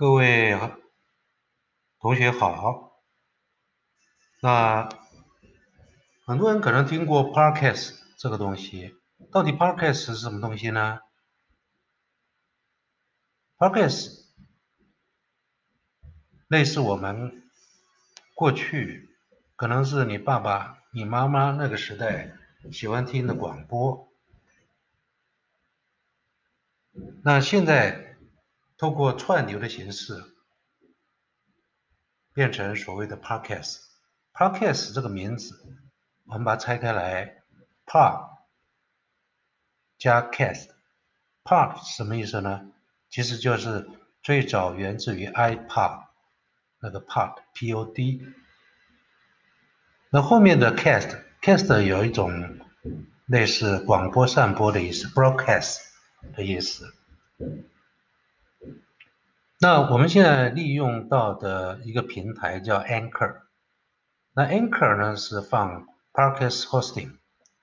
各位同学好，那很多人可能听过 Podcast 这个东西，到底 Podcast 是什么东西呢？Podcast 类似我们过去可能是你爸爸、你妈妈那个时代喜欢听的广播，那现在。通过串流的形式，变成所谓的 podcast。podcast 这个名字，我们把它拆开来，pod 加 cast。pod 什么意思呢？其实就是最早源自于 iPod 那个 pod，P-O-D。那后面的 cast，cast 有一种类似广播散播的意思，broadcast 的意思。那我们现在利用到的一个平台叫 Anchor，那 Anchor 呢是放 Podcast Hosting，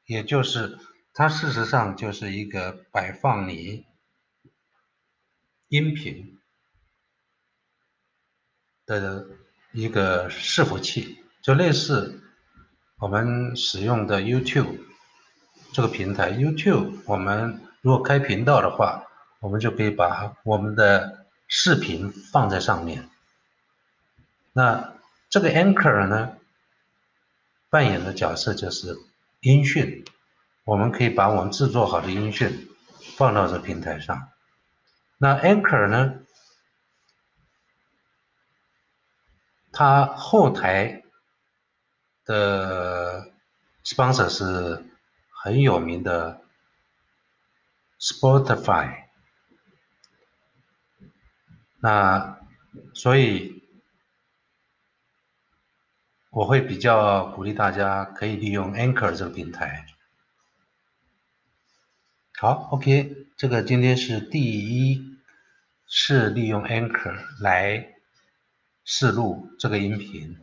也就是它事实上就是一个摆放你音频的一个伺服器，就类似我们使用的 YouTube 这个平台。YouTube 我们如果开频道的话，我们就可以把我们的视频放在上面，那这个 anchor 呢，扮演的角色就是音讯，我们可以把我们制作好的音讯放到这平台上。那 anchor 呢，它后台的 sponsor 是很有名的 Spotify。啊所以我会比较鼓励大家可以利用 Anchor 这个平台。好，OK，这个今天是第一次利用 Anchor 来试录这个音频。